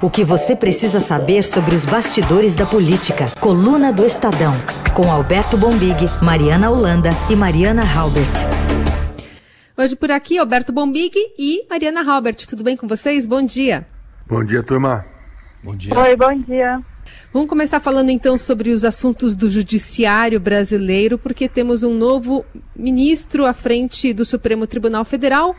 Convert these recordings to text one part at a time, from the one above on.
O que você precisa saber sobre os bastidores da política. Coluna do Estadão. Com Alberto Bombig, Mariana Holanda e Mariana Halbert. Hoje por aqui, Alberto Bombig e Mariana Halbert. Tudo bem com vocês? Bom dia. Bom dia, turma. Bom dia. Oi, bom dia. Vamos começar falando então sobre os assuntos do judiciário brasileiro, porque temos um novo ministro à frente do Supremo Tribunal Federal,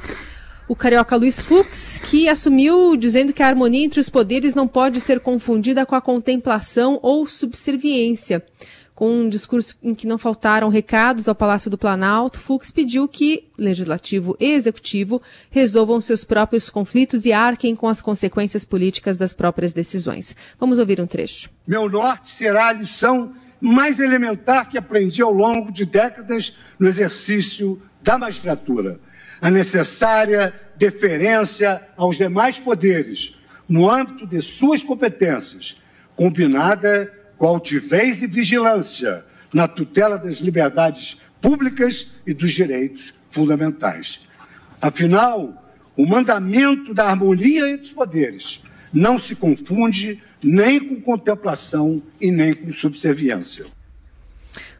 o carioca Luiz Fux, que assumiu dizendo que a harmonia entre os poderes não pode ser confundida com a contemplação ou subserviência. Com um discurso em que não faltaram recados ao Palácio do Planalto, Fux pediu que legislativo e executivo resolvam seus próprios conflitos e arquem com as consequências políticas das próprias decisões. Vamos ouvir um trecho. Meu norte será a lição mais elementar que aprendi ao longo de décadas no exercício da magistratura a necessária deferência aos demais poderes, no âmbito de suas competências, combinada com altivez e vigilância na tutela das liberdades públicas e dos direitos fundamentais. Afinal, o mandamento da harmonia entre os poderes não se confunde nem com contemplação e nem com subserviência.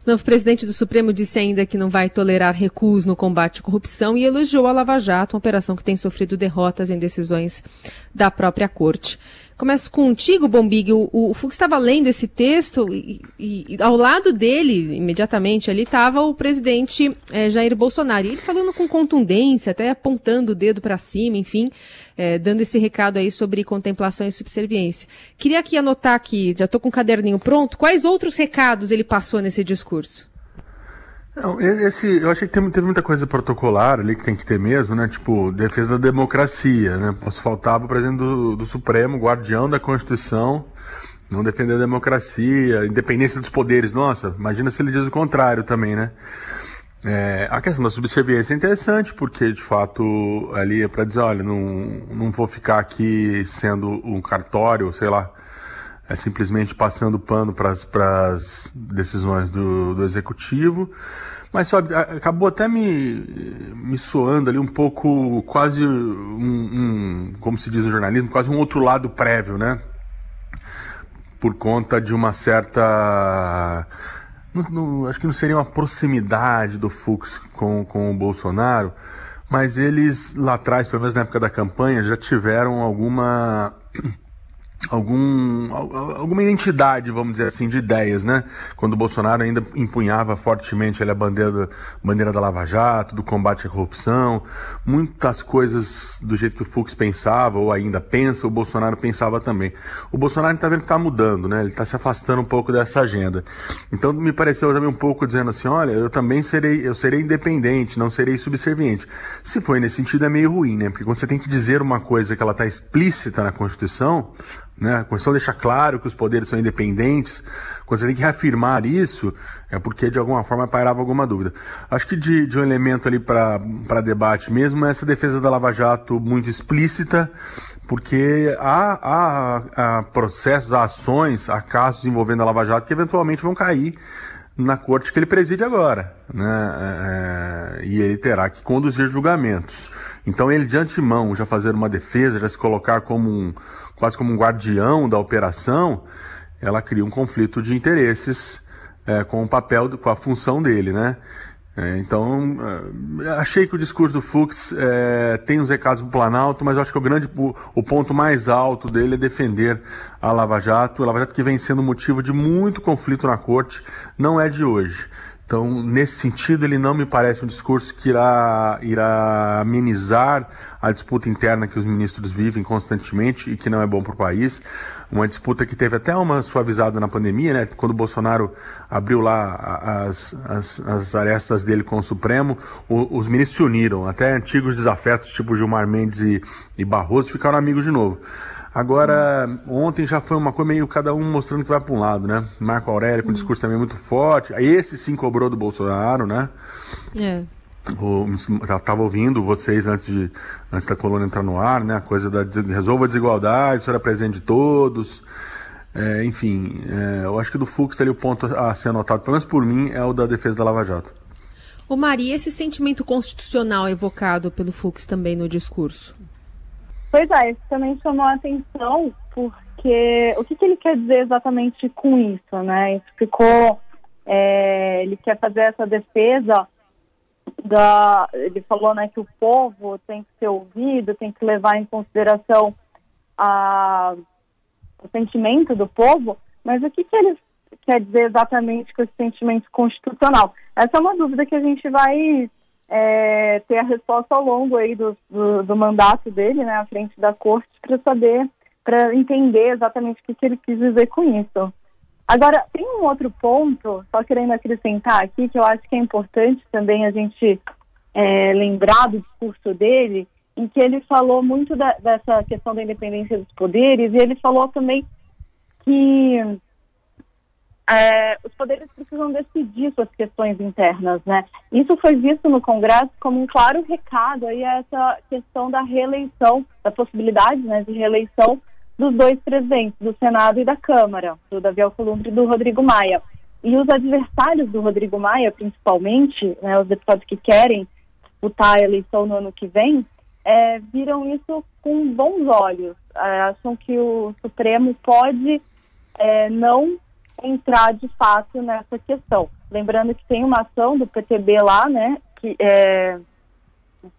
O novo presidente do Supremo disse ainda que não vai tolerar recuos no combate à corrupção e elogiou a Lava Jato, uma operação que tem sofrido derrotas em decisões da própria corte. Começo contigo, Bombig. O, o Fux estava lendo esse texto e, e, ao lado dele, imediatamente ali, estava o presidente é, Jair Bolsonaro. E ele falando com contundência, até apontando o dedo para cima, enfim, é, dando esse recado aí sobre contemplação e subserviência. Queria aqui anotar aqui, já estou com o caderninho pronto, quais outros recados ele passou nesse discurso? Não, esse, eu achei que teve, muita coisa protocolar ali que tem que ter mesmo, né? Tipo, defesa da democracia, né? Posso faltava o presidente do, do Supremo, guardião da Constituição, não defender a democracia, independência dos poderes. Nossa, imagina se ele diz o contrário também, né? É, a questão da subserviência é interessante, porque de fato ali é para dizer, olha, não, não vou ficar aqui sendo um cartório, sei lá, é simplesmente passando pano para as decisões do, do executivo. Mas sabe, acabou até me, me soando ali um pouco, quase um, um, como se diz no jornalismo, quase um outro lado prévio, né? Por conta de uma certa. Não, não, acho que não seria uma proximidade do Fux com, com o Bolsonaro, mas eles lá atrás, pelo menos na época da campanha, já tiveram alguma algum, alguma identidade, vamos dizer assim, de ideias, né? Quando o Bolsonaro ainda empunhava fortemente a bandeira, bandeira da Lava Jato, do combate à corrupção, muitas coisas do jeito que o Fux pensava, ou ainda pensa, o Bolsonaro pensava também. O Bolsonaro está vendo que está mudando, né? Ele está se afastando um pouco dessa agenda. Então me pareceu também um pouco dizendo assim, olha, eu também serei, eu serei independente, não serei subserviente. Se foi nesse sentido é meio ruim, né? Porque quando você tem que dizer uma coisa que ela está explícita na Constituição, né? A Constituição deixa claro que os poderes são independentes. Quando você tem que reafirmar isso, é porque de alguma forma pairava alguma dúvida. Acho que de, de um elemento ali para debate mesmo é essa defesa da Lava Jato muito explícita, porque há, há, há processos, há ações, há casos envolvendo a Lava Jato que eventualmente vão cair na corte que ele preside agora, né? É, é e ele terá que conduzir julgamentos. Então ele de antemão já fazer uma defesa, já se colocar como um, quase como um guardião da operação, ela cria um conflito de interesses é, com o papel, com a função dele, né? É, então, é, achei que o discurso do Fux é, tem uns recados para o Planalto, mas acho que o grande, o, ponto mais alto dele é defender a Lava Jato, a Lava Jato que vem sendo motivo de muito conflito na corte, não é de hoje. Então, nesse sentido, ele não me parece um discurso que irá, irá amenizar a disputa interna que os ministros vivem constantemente e que não é bom para o país. Uma disputa que teve até uma suavizada na pandemia, né? Quando o Bolsonaro abriu lá as, as, as arestas dele com o Supremo, o, os ministros se uniram. Até antigos desafetos, tipo Gilmar Mendes e, e Barroso, ficaram amigos de novo. Agora, ontem já foi uma coisa meio cada um mostrando que vai para um lado, né? Marco Aurélio com um discurso também muito forte. Esse sim cobrou do Bolsonaro, né? É. O, tava ouvindo vocês antes, de, antes da coluna entrar no ar, né? A coisa da resolva a desigualdade, isso era presente de todos. É, enfim, é, eu acho que do Fux ali o ponto a ser anotado, pelo menos por mim, é o da defesa da Lava Jato. O Maria, esse sentimento constitucional evocado pelo Fux também no discurso? Pois é, isso também chamou a atenção, porque o que, que ele quer dizer exatamente com isso, né? Isso ficou, é, ele quer fazer essa defesa da, ele falou, né, que o povo tem que ser ouvido, tem que levar em consideração a, o sentimento do povo, mas o que, que ele quer dizer exatamente com esse sentimento constitucional? Essa é uma dúvida que a gente vai é, ter a resposta ao longo aí do, do, do mandato dele, né, à frente da corte, para saber para entender exatamente o que, que ele quis dizer com isso. Agora, tem um outro ponto, só querendo acrescentar aqui, que eu acho que é importante também a gente é, lembrar do discurso dele, em que ele falou muito da, dessa questão da independência dos poderes, e ele falou também que é, os poderes precisam decidir suas questões internas, né? Isso foi visto no Congresso como um claro recado aí a essa questão da reeleição, da possibilidade né, de reeleição dos dois presidentes, do Senado e da Câmara, do Davi Alcolumbre e do Rodrigo Maia. E os adversários do Rodrigo Maia, principalmente, né, os deputados que querem disputar a eleição no ano que vem, é, viram isso com bons olhos. É, acham que o Supremo pode é, não entrar de fato nessa questão. Lembrando que tem uma ação do PTB lá, né, que é,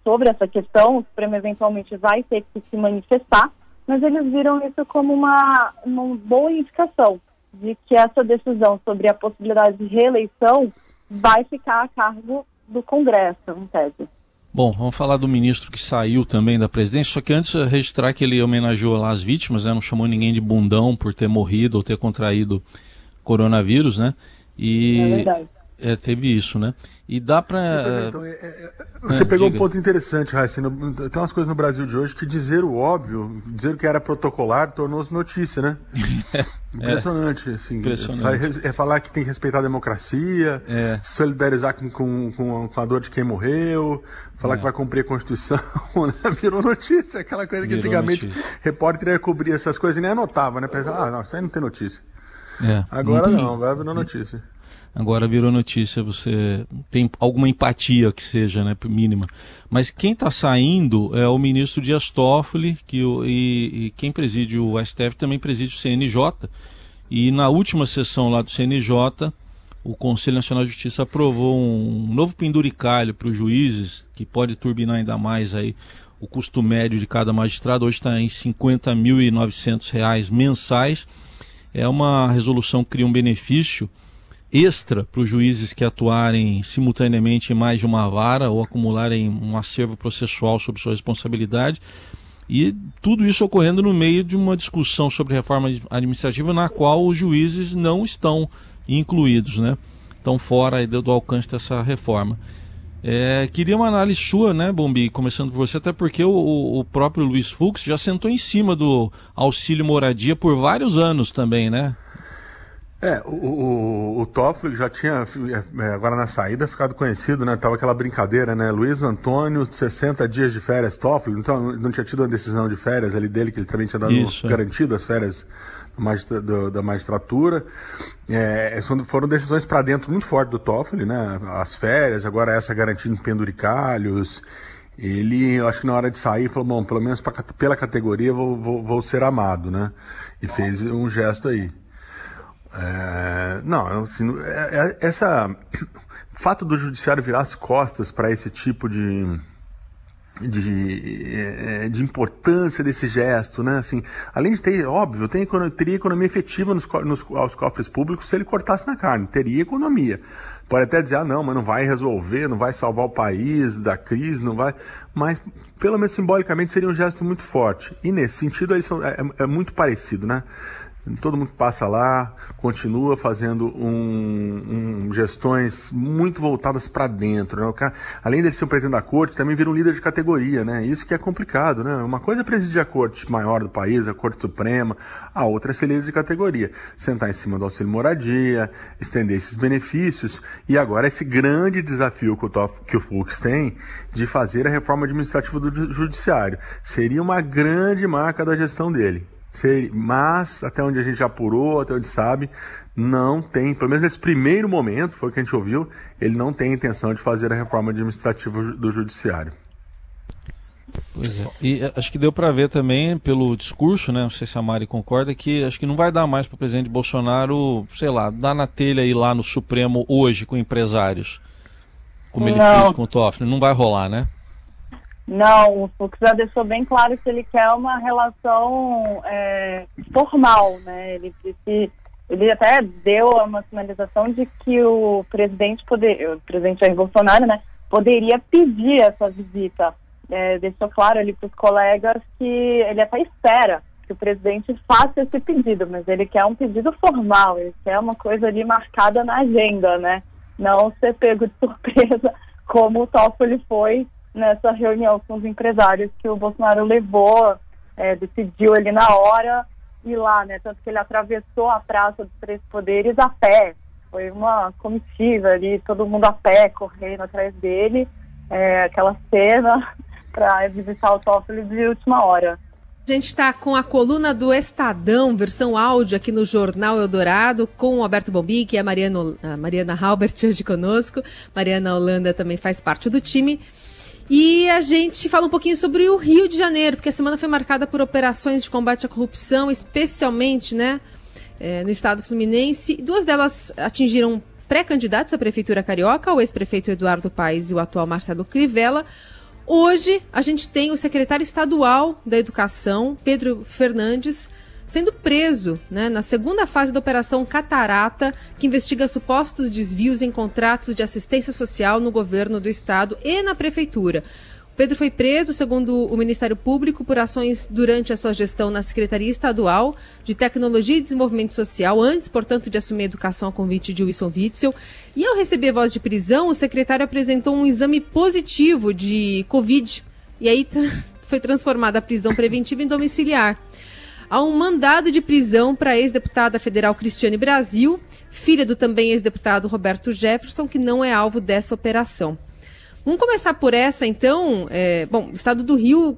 sobre essa questão, o Supremo eventualmente vai ter que se manifestar, mas eles viram isso como uma, uma boa indicação de que essa decisão sobre a possibilidade de reeleição vai ficar a cargo do Congresso, em tese. Bom, vamos falar do ministro que saiu também da presidência, só que antes registrar que ele homenageou lá as vítimas, né? não chamou ninguém de bundão por ter morrido ou ter contraído coronavírus, né? E é verdade. É, teve isso, né? E dá para. É, então, é, é, você pegou diga. um ponto interessante, Raíssa. Tem umas coisas no Brasil de hoje que dizer o óbvio, dizer o que era protocolar, tornou-se notícia, né? Impressionante, assim. Impressionante. É falar que tem que respeitar a democracia, solidarizar com, com, com, a dor de quem morreu, falar que vai cumprir a Constituição, né? Virou notícia, aquela coisa que Virou antigamente notícia. repórter ia cobrir essas coisas e nem anotava, né? Pensava, ah, não, isso aí não tem notícia. Agora não, agora virou notícia agora virou notícia, você tem alguma empatia que seja, né, mínima. Mas quem está saindo é o ministro Dias Toffoli, que, e, e quem preside o STF também preside o CNJ. E na última sessão lá do CNJ, o Conselho Nacional de Justiça aprovou um novo penduricalho para os juízes, que pode turbinar ainda mais aí o custo médio de cada magistrado. Hoje está em R$ 50.900 mensais. É uma resolução que cria um benefício extra para os juízes que atuarem simultaneamente em mais de uma vara ou acumularem um acervo processual sob sua responsabilidade. E tudo isso ocorrendo no meio de uma discussão sobre reforma administrativa na qual os juízes não estão incluídos, né? Estão fora do alcance dessa reforma. É, queria uma análise sua, né, Bombi, começando por você, até porque o, o próprio Luiz Fux já sentou em cima do auxílio moradia por vários anos também, né? É, o, o, o Toffoli já tinha, é, é, agora na saída, ficado conhecido, né? Tava aquela brincadeira, né? Luiz Antônio, 60 dias de férias, Toffoli, então não tinha tido uma decisão de férias ali dele, que ele também tinha dado Isso, é. garantido as férias da magistratura. É, foram decisões para dentro muito fortes do Toffoli, né? As férias, agora essa garantindo penduricalhos. Ele, eu acho que na hora de sair, falou: bom, pelo menos pra, pela categoria vou, vou, vou ser amado, né? E fez um gesto aí. É, não, assim, é, é, essa fato do judiciário virar as costas para esse tipo de, de, é, de importância desse gesto, né? Assim, além de ter, óbvio, tem, teria economia efetiva nos, nos, aos cofres públicos se ele cortasse na carne, teria economia. Pode até dizer, ah, não, mas não vai resolver, não vai salvar o país da crise, não vai. Mas, pelo menos simbolicamente, seria um gesto muito forte. E nesse sentido, é, é, é muito parecido, né? Todo mundo que passa lá continua fazendo um, um gestões muito voltadas para dentro. Né? Cara, além de ser o presidente da corte, também vira um líder de categoria. Né? Isso que é complicado. Né? Uma coisa é presidir a corte maior do país, a corte suprema, a outra é ser líder de categoria. Sentar em cima do auxílio moradia, estender esses benefícios. E agora esse grande desafio que o, que o Fux tem de fazer a reforma administrativa do judiciário. Seria uma grande marca da gestão dele. Mas, até onde a gente apurou, até onde sabe, não tem, pelo menos nesse primeiro momento, foi o que a gente ouviu, ele não tem intenção de fazer a reforma administrativa do judiciário. Pois é. E eh, acho que deu para ver também pelo discurso, né? Não sei se a Mari concorda, que acho que não vai dar mais para o presidente Bolsonaro, sei lá, dar na telha aí lá no Supremo hoje com empresários, como ele Não. fez com o Toffoli. Não vai rolar, né? Não, o Fux já deixou bem claro que ele quer uma relação é, formal, né? Ele disse, ele até deu uma sinalização de que o presidente poder, o presidente Jair Bolsonaro, né, poderia pedir essa visita. É, deixou claro ali para os colegas que ele até espera que o presidente faça esse pedido, mas ele quer um pedido formal, ele quer uma coisa ali marcada na agenda, né? Não ser pego de surpresa como o Toffoli foi nessa reunião com os empresários que o Bolsonaro levou, é, decidiu ali na hora ir lá, né? Tanto que ele atravessou a Praça dos Três Poderes a pé. Foi uma comitiva ali, todo mundo a pé, correndo atrás dele. É, aquela cena para visitar o Toffoli de última hora. A gente está com a coluna do Estadão, versão áudio aqui no Jornal Eldorado, com o Alberto Bombig e a Mariana, a Mariana Halbert hoje conosco. Mariana Holanda também faz parte do time. E a gente fala um pouquinho sobre o Rio de Janeiro, porque a semana foi marcada por operações de combate à corrupção, especialmente né, é, no estado fluminense. Duas delas atingiram pré-candidatos à Prefeitura Carioca, o ex-prefeito Eduardo Paes e o atual Marcelo Crivella. Hoje, a gente tem o secretário estadual da Educação, Pedro Fernandes, sendo preso né, na segunda fase da Operação Catarata, que investiga supostos desvios em contratos de assistência social no governo do estado e na prefeitura. Pedro foi preso, segundo o Ministério Público, por ações durante a sua gestão na Secretaria Estadual de Tecnologia e Desenvolvimento Social, antes, portanto, de assumir a educação a convite de Wilson Witzel. E ao receber voz de prisão, o secretário apresentou um exame positivo de Covid. E aí foi transformada a prisão preventiva em domiciliar há um mandado de prisão para a ex-deputada federal Cristiane Brasil, filha do também ex-deputado Roberto Jefferson, que não é alvo dessa operação. Vamos começar por essa, então. É, bom, o estado do Rio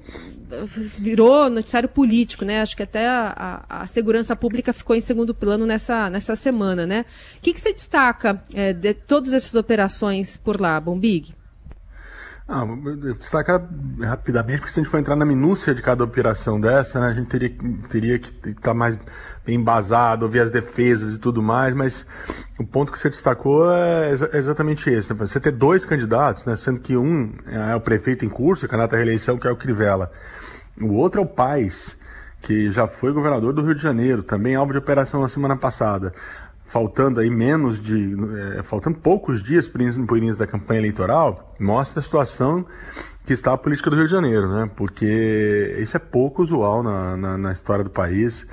virou noticiário político, né? Acho que até a, a, a segurança pública ficou em segundo plano nessa, nessa semana, né? O que, que você destaca é, de todas essas operações por lá, Bombig? Ah, destacar rapidamente, porque se a gente for entrar na minúcia de cada operação dessa, né, a gente teria, teria que estar tá mais bem embasado, ouvir as defesas e tudo mais, mas o ponto que você destacou é, é exatamente esse. Né? Você ter dois candidatos, né, sendo que um é o prefeito em curso, candidato à reeleição, que é o Crivella. O outro é o Paes, que já foi governador do Rio de Janeiro, também alvo de operação na semana passada faltando aí menos de. É, faltando poucos dias para o início da campanha eleitoral, mostra a situação que está a política do Rio de Janeiro, né? Porque isso é pouco usual na, na, na história do país.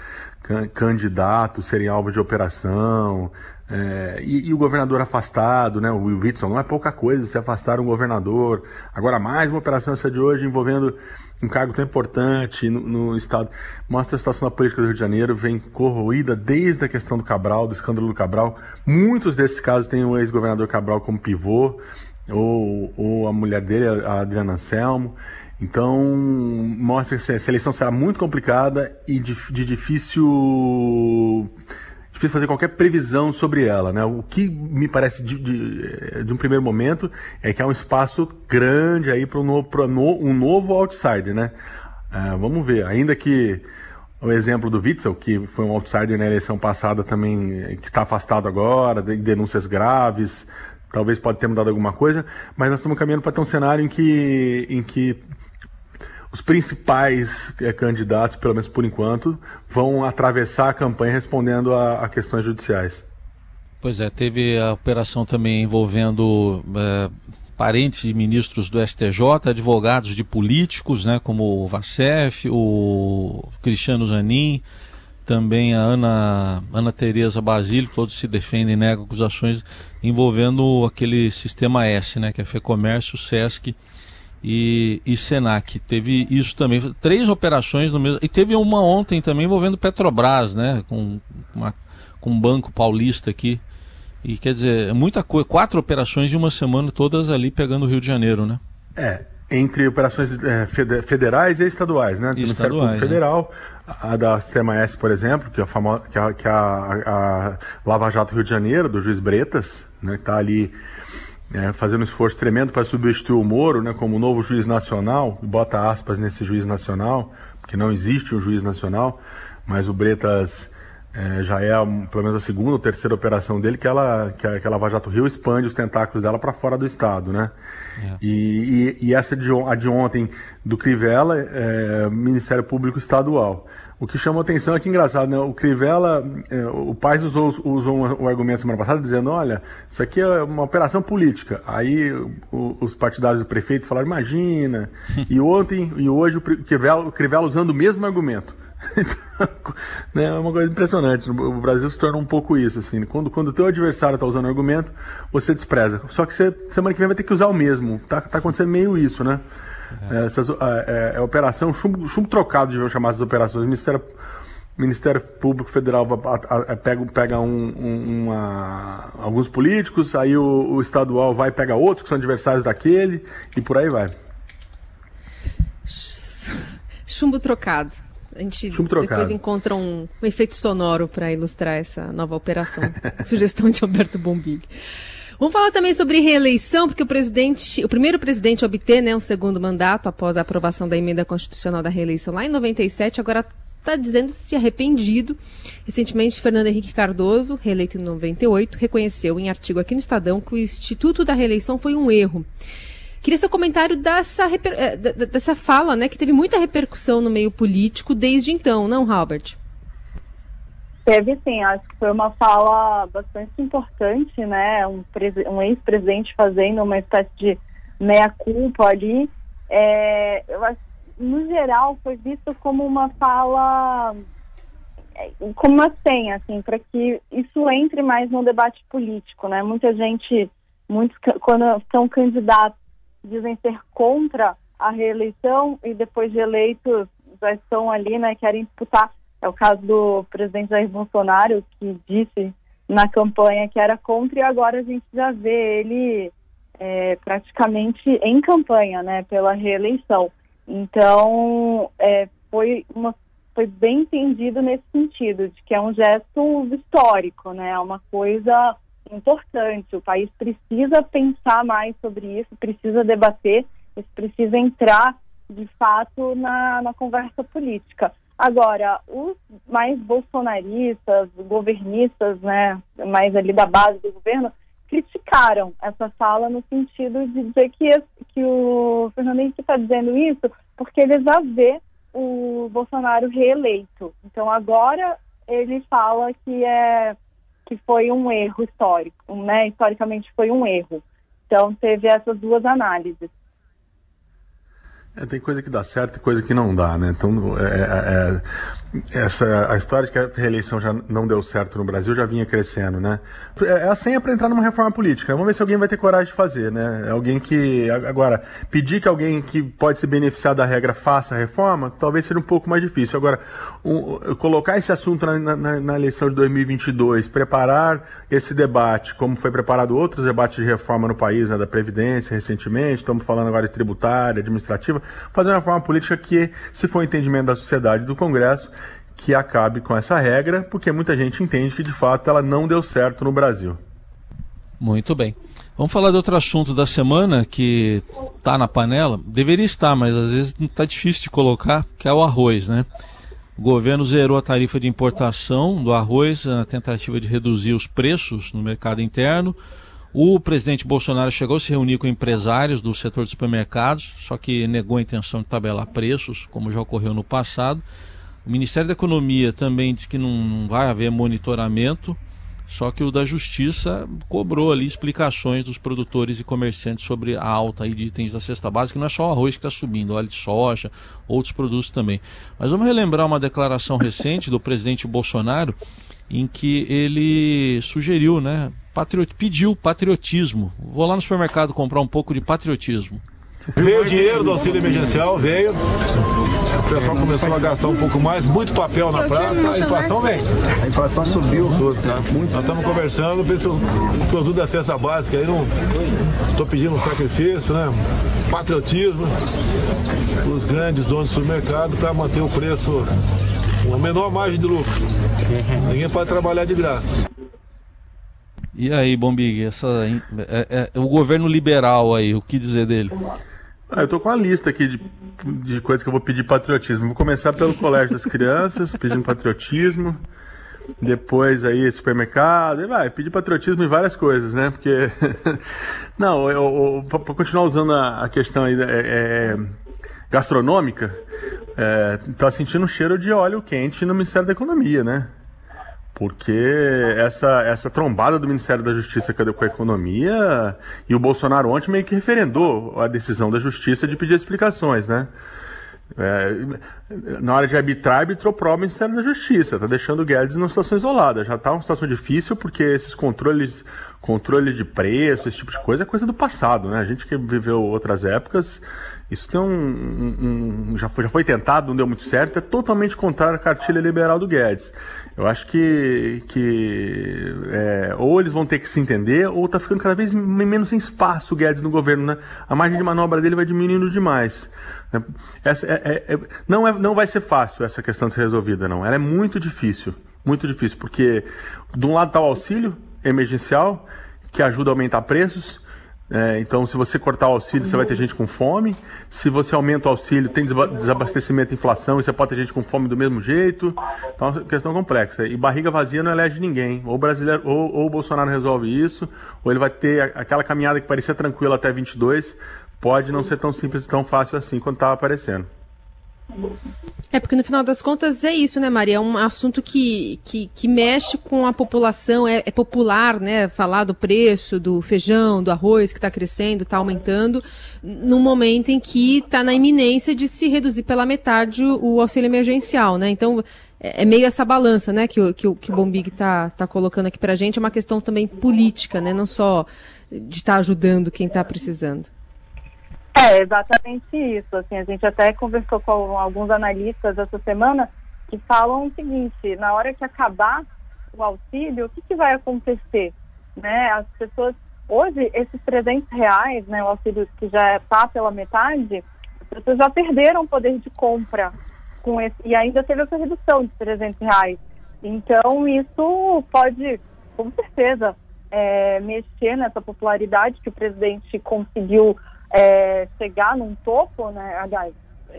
Candidatos serem alvo de operação, é, e, e, o governador afastado, né? O Will Witson, não é pouca coisa se afastar um governador. Agora, mais uma operação essa de hoje envolvendo um cargo tão importante no, no, Estado. Mostra a situação da política do Rio de Janeiro, vem corroída desde a questão do Cabral, do escândalo do Cabral. Muitos desses casos têm o ex-governador Cabral como pivô, ou, ou a mulher dele, a Adriana Anselmo. Então, mostra que essa eleição será muito complicada e de, de difícil difícil fazer qualquer previsão sobre ela. Né? O que me parece de, de, de um primeiro momento é que há um espaço grande aí para um novo, um novo outsider. Né? Uh, vamos ver, ainda que o exemplo do Witzel, que foi um outsider na eleição passada também, que está afastado agora, de denúncias graves, talvez pode ter mudado alguma coisa, mas nós estamos caminhando para ter um cenário em que, em que os principais é, candidatos, pelo menos por enquanto, vão atravessar a campanha respondendo a, a questões judiciais. Pois é, teve a operação também envolvendo é, parentes de ministros do STJ, advogados de políticos, né, como o Vacef, o Cristiano Zanin, também a Ana, Ana Tereza Basílio, todos se defendem e negam acusações envolvendo aquele sistema S, né, que é FEComércio, SESC e, e Senac. Teve isso também, três operações no mesmo. E teve uma ontem também envolvendo Petrobras, né? Com, uma, com um banco paulista aqui. E quer dizer, é muita coisa, quatro operações de uma semana, todas ali pegando o Rio de Janeiro, né? É, entre operações é, federais e estaduais, né? Do Ministério Público né? Federal, a da Sistema S, por exemplo, que é a, famo... que a, que a, a Lava Jato Rio de Janeiro, do juiz Bretas, né? Que está ali é, fazendo um esforço tremendo para substituir o Moro né, como novo juiz nacional, e bota aspas nesse juiz nacional, porque não existe um juiz nacional, mas o Bretas é, já é pelo menos a segunda ou terceira operação dele que ela que a, que a Lava Jato Rio expande os tentáculos dela para fora do estado, né? É. E, e, e, essa de, a de ontem do Crivella é Ministério Público Estadual. O que chamou atenção é que engraçado, né? O Crivella, é, o Paes usou, usou um, um, argumento semana passada dizendo, olha, isso aqui é uma operação política. Aí o, os partidários do prefeito falaram, imagina. e ontem e hoje o Crivella, o Crivella usando o mesmo argumento. né, é uma coisa impressionante. O Brasil se torna um pouco isso, assim. Quando, quando o teu adversário está usando argumento, você despreza. Só que você, semana que vem vai ter que usar o mesmo. Tá, tá acontecendo meio isso, né? É, essas, é, é, é operação chumbo, chumbo trocado, de chamar essas operações. O Ministério, Ministério Público Federal a, a, pega, pega um, um, uma, alguns políticos, aí o, o estadual vai e pega outros que são adversários daquele, e por aí vai. Chumbo trocado. A gente depois encontra um, um efeito sonoro para ilustrar essa nova operação. Sugestão de Alberto Bombig. Vamos falar também sobre reeleição, porque o presidente, o primeiro presidente a obter né, um segundo mandato após a aprovação da emenda constitucional da reeleição lá em 97, agora está dizendo se arrependido. Recentemente, Fernando Henrique Cardoso, reeleito em 98, reconheceu em artigo aqui no Estadão que o Instituto da Reeleição foi um erro. Queria seu comentário dessa, eh, dessa fala, né, que teve muita repercussão no meio político desde então, não, Robert? Teve sim, acho que foi uma fala bastante importante, né? Um, um ex-presidente fazendo uma espécie de meia-culpa ali. É, eu acho, no geral, foi visto como uma fala, é, como uma senha, assim, para que isso entre mais no debate político, né? Muita gente, muitos, quando são candidatos dizem ser contra a reeleição e depois de eleitos já estão ali, né, querem disputar. É o caso do presidente Jair Bolsonaro, que disse na campanha que era contra e agora a gente já vê ele é, praticamente em campanha, né, pela reeleição. Então, é, foi uma foi bem entendido nesse sentido, de que é um gesto histórico, né, é uma coisa importante. O país precisa pensar mais sobre isso, precisa debater, precisa entrar de fato na, na conversa política. Agora, os mais bolsonaristas, governistas, né, mais ali da base do governo, criticaram essa fala no sentido de dizer que, que o Fernando Henrique está dizendo isso porque ele já vê o Bolsonaro reeleito. Então agora ele fala que é que foi um erro histórico, né? Historicamente foi um erro. Então teve essas duas análises. É, tem coisa que dá certo e coisa que não dá, né? Então, é, é, é, essa, a história de que a reeleição já não deu certo no Brasil já vinha crescendo, né? É, é a senha para entrar numa reforma política. Vamos ver se alguém vai ter coragem de fazer, né? É alguém que. Agora, pedir que alguém que pode se beneficiar da regra faça a reforma, talvez seja um pouco mais difícil. Agora, um, colocar esse assunto na, na, na, eleição de 2022, preparar esse debate, como foi preparado outros debates de reforma no país, né, da Previdência recentemente, estamos falando agora de tributária, administrativa fazer uma reforma política que, se for entendimento da sociedade e do Congresso, que acabe com essa regra, porque muita gente entende que de fato ela não deu certo no Brasil. Muito bem. Vamos falar de outro assunto da semana que está na panela. Deveria estar, mas às vezes está difícil de colocar, que é o arroz, né? O governo zerou a tarifa de importação do arroz na tentativa de reduzir os preços no mercado interno. O presidente Bolsonaro chegou a se reunir com empresários do setor de supermercados, só que negou a intenção de tabelar preços, como já ocorreu no passado. O Ministério da Economia também disse que não vai haver monitoramento, só que o da Justiça cobrou ali explicações dos produtores e comerciantes sobre a alta de itens da cesta básica, que não é só o arroz que está subindo, óleo de soja, outros produtos também. Mas vamos relembrar uma declaração recente do presidente Bolsonaro, em que ele sugeriu, né, patriot, pediu patriotismo. Vou lá no supermercado comprar um pouco de patriotismo. Veio o dinheiro do auxílio emergencial, veio. O pessoal começou a gastar um pouco mais, muito papel na praça, a inflação vem. A inflação subiu. Tá? Muito. Nós estamos conversando, o produto da cesta básica aí, não estou pedindo um sacrifício, né? Patriotismo, os grandes donos do supermercado para manter o preço, uma menor margem de lucro. Ninguém pode trabalhar de graça. E aí, Bombig, essa, é, é, o governo liberal aí, o que dizer dele? Ah, eu tô com uma lista aqui de, de coisas que eu vou pedir patriotismo. Vou começar pelo Colégio das Crianças, pedindo patriotismo. Depois aí, supermercado, e vai, pedir patriotismo em várias coisas, né? Porque. Não, eu, eu, pra continuar usando a, a questão aí é, é, gastronômica, é, tá sentindo um cheiro de óleo quente no Ministério da Economia, né? Porque essa, essa trombada do Ministério da Justiça com a economia e o Bolsonaro ontem meio que referendou a decisão da Justiça de pedir explicações, né? É, na hora de arbitrar, arbitrou pro Ministério da Justiça, tá deixando o Guedes numa situação isolada. Já tá uma situação difícil porque esses controles, controle de preço, esse tipo de coisa é coisa do passado, né? A gente que viveu outras épocas, isso tem um, um, um já, foi, já foi tentado, não deu muito certo, é totalmente contrário à cartilha liberal do Guedes. Eu acho que, que é, ou eles vão ter que se entender, ou tá ficando cada vez menos espaço o Guedes no governo, né? A margem de manobra dele vai diminuindo demais. Né? Essa, é, é, é, não, é, não vai ser fácil essa questão de ser resolvida, não. Ela é muito difícil, muito difícil, porque de um lado está o auxílio emergencial, que ajuda a aumentar preços, é, então, se você cortar o auxílio, você vai ter gente com fome. Se você aumenta o auxílio, tem desabastecimento e inflação, e você pode ter gente com fome do mesmo jeito. Então, é uma questão complexa. E barriga vazia não elege ninguém. Ou o, brasileiro, ou, ou o Bolsonaro resolve isso, ou ele vai ter aquela caminhada que parecia tranquila até 22, pode não ser tão simples e tão fácil assim quanto estava aparecendo. É, porque no final das contas é isso, né, Maria? É um assunto que, que, que mexe com a população, é, é, popular, né? Falar do preço do feijão, do arroz que está crescendo, está aumentando, no momento em que está na iminência de se reduzir pela metade o, o auxílio emergencial, né? Então, é, é meio essa balança, né, que, que, que o Bombig está tá colocando aqui para a gente, é uma questão também política, né? Não só de estar tá ajudando quem está precisando. É exatamente isso. Assim, a gente até conversou com alguns analistas essa semana que falam o seguinte: na hora que acabar o auxílio, o que, que vai acontecer? Né? As pessoas hoje esses 300 reais, né, o auxílio que já está pela metade, as pessoas já perderam o poder de compra com esse e ainda teve essa redução de 300 reais. Então isso pode, com certeza, é, mexer nessa popularidade que o presidente conseguiu é, chegar num topo, né? Aliás,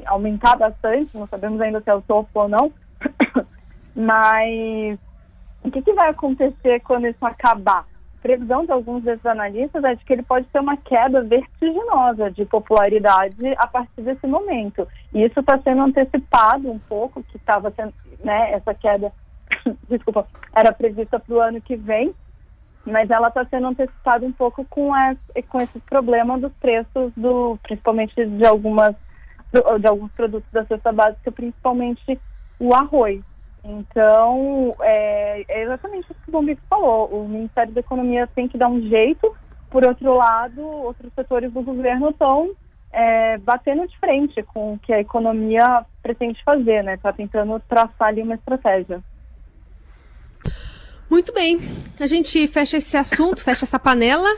aumentar bastante, não sabemos ainda se é o topo ou não. Mas o que, que vai acontecer quando isso acabar? Previsão de alguns desses analistas é de que ele pode ter uma queda vertiginosa de popularidade a partir desse momento. E isso está sendo antecipado um pouco, que estava sendo, né, essa queda, desculpa, era prevista para o ano que vem, mas ela está sendo antecipada um pouco com, esse, com esse problema dos preços, do, principalmente de, algumas, de alguns produtos da cesta básica, principalmente o arroz. Então, é, é exatamente isso que o Bombito falou. O Ministério da Economia tem que dar um jeito, por outro lado, outros setores do governo estão é, batendo de frente com o que a economia pretende fazer, né? Está tentando traçar ali uma estratégia. Muito bem. A gente fecha esse assunto, fecha essa panela.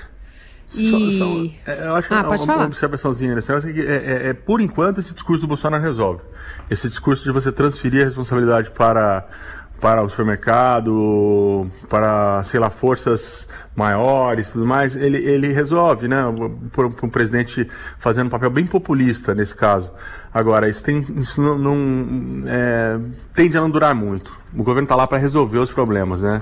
E... Só, só, é, eu acho que ah, pode uma, uma observaçãozinha nesse negócio é, que é, é, é, por enquanto, esse discurso do Bolsonaro resolve. Esse discurso de você transferir a responsabilidade para para o supermercado, para, sei lá, forças maiores tudo mais, ele, ele resolve, né? Por, por um presidente fazendo um papel bem populista nesse caso. Agora, isso, tem, isso não, não é, tende a não durar muito. O governo está lá para resolver os problemas, né?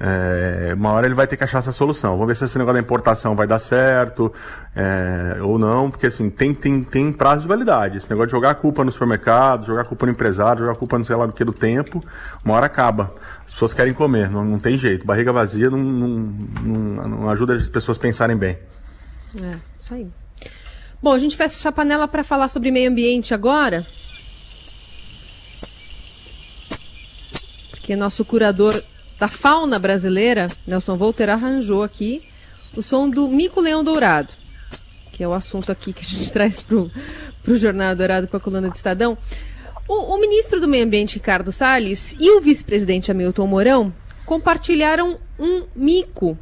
É, uma hora ele vai ter que achar essa solução. Vamos ver se esse negócio da importação vai dar certo é, ou não, porque assim, tem, tem, tem prazo de validade. Esse negócio de jogar a culpa no supermercado, jogar a culpa no empresário, jogar a culpa no sei lá do que do tempo, uma hora acaba. As pessoas querem comer, não, não tem jeito. Barriga vazia não, não, não, não ajuda as pessoas a pensarem bem. É, isso aí. Bom, a gente fecha a panela para falar sobre meio ambiente agora. Porque nosso curador da fauna brasileira, Nelson Volter arranjou aqui o som do mico-leão dourado, que é o assunto aqui que a gente traz para o Jornal Dourado, para a coluna do Estadão. O, o, ministro do Meio Ambiente, Ricardo Salles, e o vice-presidente Hamilton Mourão compartilharam um mico,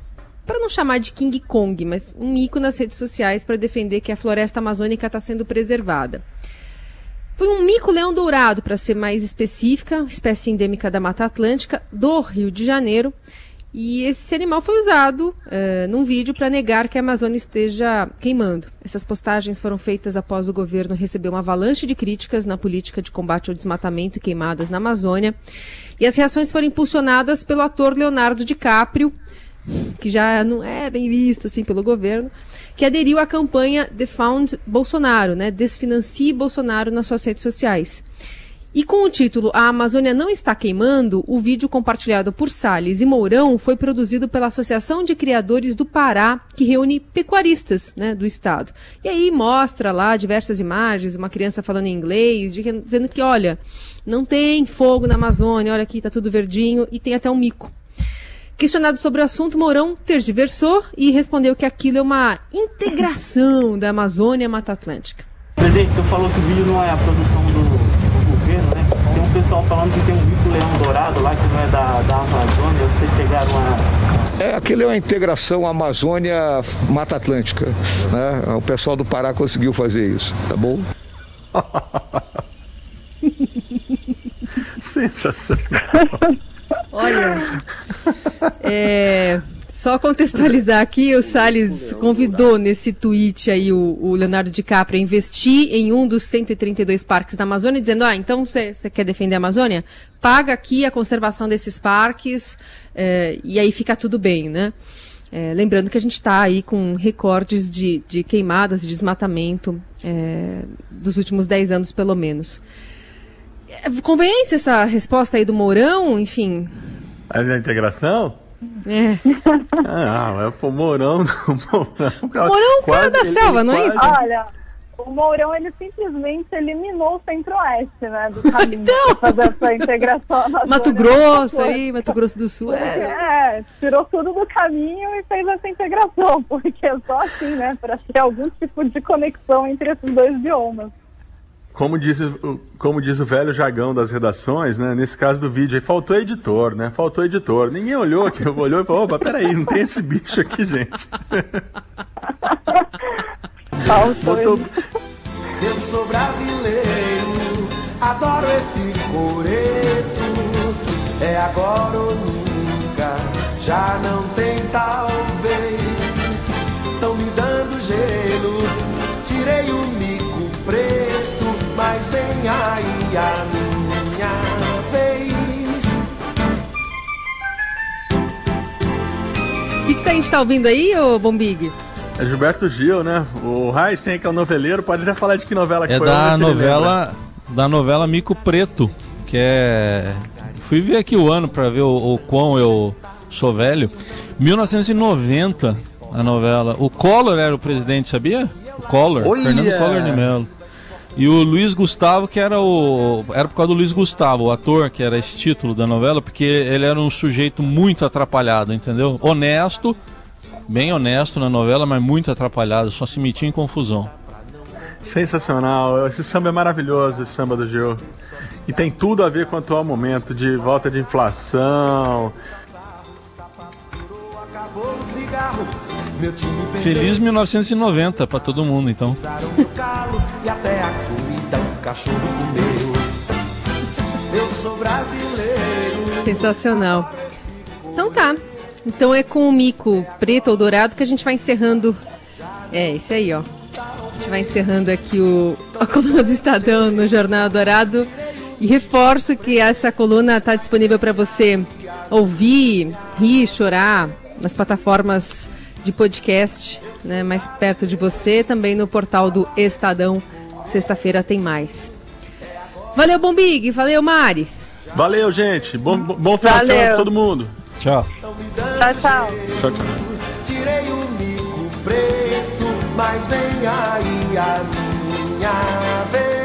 para não chamar de King Kong, mas um mico nas redes sociais para defender que a floresta amazônica está sendo preservada. Foi um mico-leão dourado, para ser mais específica, espécie endêmica da Mata Atlântica, do Rio de Janeiro. E esse animal foi usado uh, num vídeo para negar que a Amazônia esteja queimando. Essas postagens foram feitas após o governo receber uma avalanche de críticas na política de combate ao desmatamento e queimadas na Amazônia. E as reações foram impulsionadas pelo ator Leonardo DiCaprio, que já não é bem visto assim pelo governo, que aderiu à campanha Defund Bolsonaro, né? Desfinancie Bolsonaro nas suas redes sociais. E com o título A Amazônia não está queimando, o vídeo compartilhado por Salles e Mourão foi produzido pela Associação de Criadores do Pará, que reúne pecuaristas né, do estado. E aí mostra lá diversas imagens, uma criança falando em inglês, dizendo que, olha, não tem fogo na Amazônia, olha aqui, está tudo verdinho, e tem até um mico. Questionado sobre o assunto, Mourão tergiversou e respondeu que aquilo é uma integração da Amazônia à Mata Atlântica. Presidente, você falou que o vídeo não é a produção do governo, né? Tem um pessoal falando que tem um bico leão dourado lá que não é da, da Amazônia. Vocês chegaram a. É, aquele é uma integração Amazônia-Mata Atlântica. Né? O pessoal do Pará conseguiu fazer isso, tá bom? Sensacional. Olha, é, só contextualizar aqui, o Salles convidou nesse tweet aí o, o, Leonardo DiCaprio a investir em um dos 132 parques da Amazônia, dizendo, ah, então você quer defender a Amazônia? Paga aqui a conservação desses parques é, e aí fica tudo bem, né? É, lembrando que a gente está aí com recordes de, de, queimadas e desmatamento é, dos últimos 10 anos, pelo menos. Convence essa resposta aí do Mourão, enfim? A integração? É. Ah, é o Mourão. Mourão, Mourão é cara da selva, não é isso? Olha, o Mourão ele simplesmente eliminou o centro-oeste, né? Do caminho então... fazer essa integração. Mato Grosso aí, Mato Grosso do Sul. É. é, tirou tudo do caminho e fez essa integração, porque é só assim, né? Para ter algum tipo de conexão entre esses dois biomas. Como diz, como diz o velho jagão das redações, né? Nesse caso do vídeo aí, faltou editor, né? Faltou editor. Ninguém olhou aqui, olhou e falou, opa, peraí, não tem esse bicho aqui, gente. Faltou. Eu sou brasileiro, adoro esse coreto. É agora ou nunca, já não tem talvez. Estão me dando gelo, tirei o mico preto vem aí a minha vez. O que, que a gente tá ouvindo aí, ô Bombig? É Gilberto Gil, né? O Heisen, que é o noveleiro, pode até falar de que novela que é foi. É da novela, da novela Mico Preto, que é... Fui ver aqui o ano para ver o, o quão eu sou velho. 1990, a novela. O Collor era o presidente, sabia? O Collor, Olha. Fernando Collor de Mello. E o Luiz Gustavo, que era o. Era por causa do Luiz Gustavo, o ator, que era esse título da novela, porque ele era um sujeito muito atrapalhado, entendeu? Honesto, bem honesto na novela, mas muito atrapalhado, só se metia em confusão. Sensacional, esse samba é maravilhoso, esse samba do Gil. E tem tudo a ver com o atual momento de volta de inflação. Feliz 1990 para todo mundo, então. Sensacional. Então tá. Então é com o mico preto ou dourado que a gente vai encerrando. É, esse aí, ó. A gente vai encerrando aqui o, a coluna do Estadão no Jornal Dourado. E reforço que essa coluna está disponível para você ouvir, rir, chorar nas plataformas de podcast, né, mais perto de você, também no portal do Estadão. Sexta-feira tem mais. Valeu, Bombig. Valeu, Mari. Valeu, gente. Bom, bom final de semana pra todo mundo. Tchau. Tchau, tchau. Tchau, tchau. Tirei o mico preto, mas vem aí a minha vez.